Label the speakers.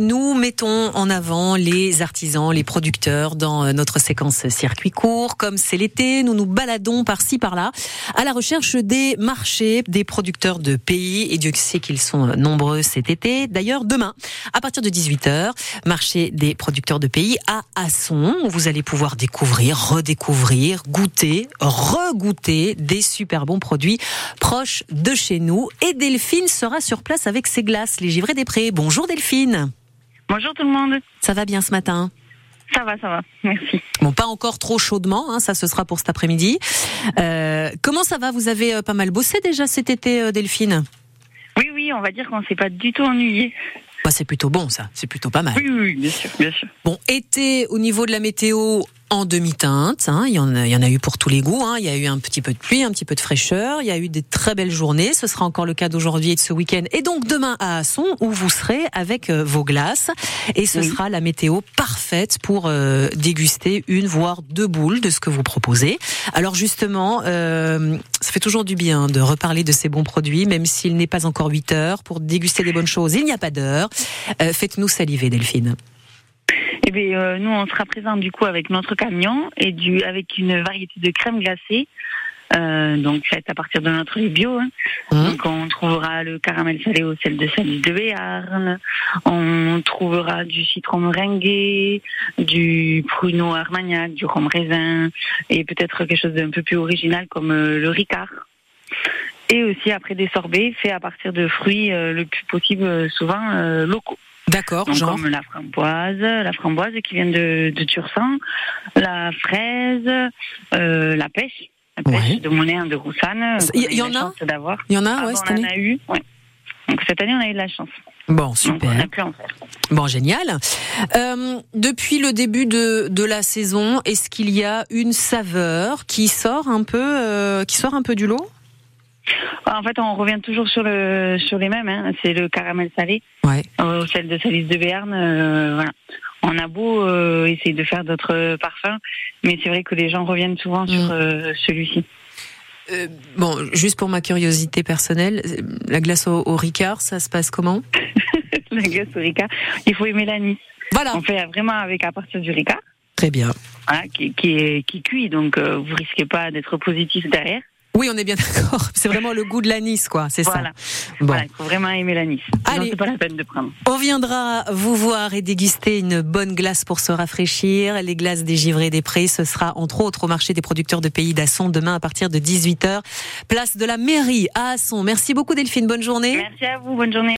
Speaker 1: Nous mettons en avant les artisans, les producteurs dans notre séquence circuit court. Comme c'est l'été, nous nous baladons par-ci par-là à la recherche des marchés, des producteurs de pays. Et Dieu sait qu'ils sont nombreux cet été. D'ailleurs, demain, à partir de 18h, marché des producteurs de pays à Asson. Vous allez pouvoir découvrir, redécouvrir, goûter, regoûter des super bons produits proches de chez nous. Et Delphine sera sur place avec ses glaces, les givrés des prés. Bonjour Delphine.
Speaker 2: Bonjour tout le monde.
Speaker 1: Ça va bien ce matin
Speaker 2: Ça va, ça va. Merci.
Speaker 1: Bon, pas encore trop chaudement, hein, ça ce sera pour cet après-midi. Euh, comment ça va? Vous avez euh, pas mal bossé déjà cet été, euh, Delphine?
Speaker 2: Oui, oui, on va dire qu'on s'est pas du tout ennuyé.
Speaker 1: Bah, C'est plutôt bon ça, c'est plutôt pas mal.
Speaker 2: Oui, oui, bien sûr, bien sûr.
Speaker 1: Bon, été au niveau de la météo en demi-teinte. Hein. Il, y en a, il y en a eu pour tous les goûts. Hein. Il y a eu un petit peu de pluie, un petit peu de fraîcheur. Il y a eu des très belles journées. Ce sera encore le cas d'aujourd'hui et de ce week-end. Et donc demain à Asson, où vous serez avec euh, vos glaces. Et ce
Speaker 2: Oui.
Speaker 1: sera la météo parfaite pour euh, déguster une, voire deux boules de ce que vous proposez. Alors justement, euh, ça fait toujours du bien de reparler de ces bons produits, même s'il n'est pas encore 8 heures. Pour déguster des bonnes choses, il n'y a pas d'heure. Euh, Faites-nous saliver, Delphine.
Speaker 2: Eh bien, nous, on sera présents du coup avec notre camion et avec une variété de crème glacée. Euh, donc faite à partir de notre bio. hein.
Speaker 1: Hum.
Speaker 2: Donc on trouvera le caramel salé au sel de salice de Béarn, on trouvera du citron meringué, du pruneau armagnac, du rhum raisin et peut-être quelque chose d'un peu plus original comme euh, le ricard. Et aussi après des sorbets faits à partir de fruits euh, le plus possible euh, souvent euh, locaux.
Speaker 1: D'accord, genre.
Speaker 2: comme la framboise, la framboise qui vient de, de Tursan, la fraise, euh, la pêche,
Speaker 1: Ouais.
Speaker 2: de Monet de Roussanne.
Speaker 1: Ça,
Speaker 2: qu'on
Speaker 1: y- en a. Il y en a,
Speaker 2: Ah
Speaker 1: ouais,
Speaker 2: bon,
Speaker 1: cette
Speaker 2: on
Speaker 1: année
Speaker 2: en a eu, ouais. Donc cette année, on a eu de la chance.
Speaker 1: Bon,
Speaker 2: Donc on
Speaker 1: super.
Speaker 2: a pu en faire.
Speaker 1: Bon, génial. Euh, depuis le début de, de la saison, est-ce qu'il y a une saveur qui sort un peu, euh, qui sort un peu du lot?
Speaker 2: En fait, on revient toujours sur le sur les mêmes. Hein. C'est le caramel salé
Speaker 1: Ouais.
Speaker 2: euh, sel de salice de Béarn. euh, voilà. On a beau euh, essayer de faire d'autres parfums, mais c'est vrai que les gens reviennent souvent sur
Speaker 1: Mm.
Speaker 2: euh, celui-ci.
Speaker 1: Euh, bon, juste pour ma curiosité personnelle, la glace au, au Ricard, ça se passe comment
Speaker 2: la glace au Ricard. Il faut aimer l'anis.
Speaker 1: Voilà.
Speaker 2: On fait vraiment avec à partir du Ricard.
Speaker 1: Très bien.
Speaker 2: Voilà, qui, qui est qui cuit, donc vous risquez pas d'être positif derrière.
Speaker 1: Oui, on est bien d'accord. C'est vraiment le goût de l'anis, quoi. C'est
Speaker 2: Voilà.
Speaker 1: ça. Bon.
Speaker 2: Voilà, il faut vraiment aimer l'anis.
Speaker 1: Allez.
Speaker 2: c'est pas la peine de prendre.
Speaker 1: On viendra vous voir et déguster une bonne glace pour se rafraîchir. Les glaces des givrés des prés, ce sera entre autres au marché des producteurs de pays d'Asson demain à partir de 18h. Place de la mairie à Asson. Merci beaucoup Delphine, bonne journée.
Speaker 2: Merci à vous, bonne journée.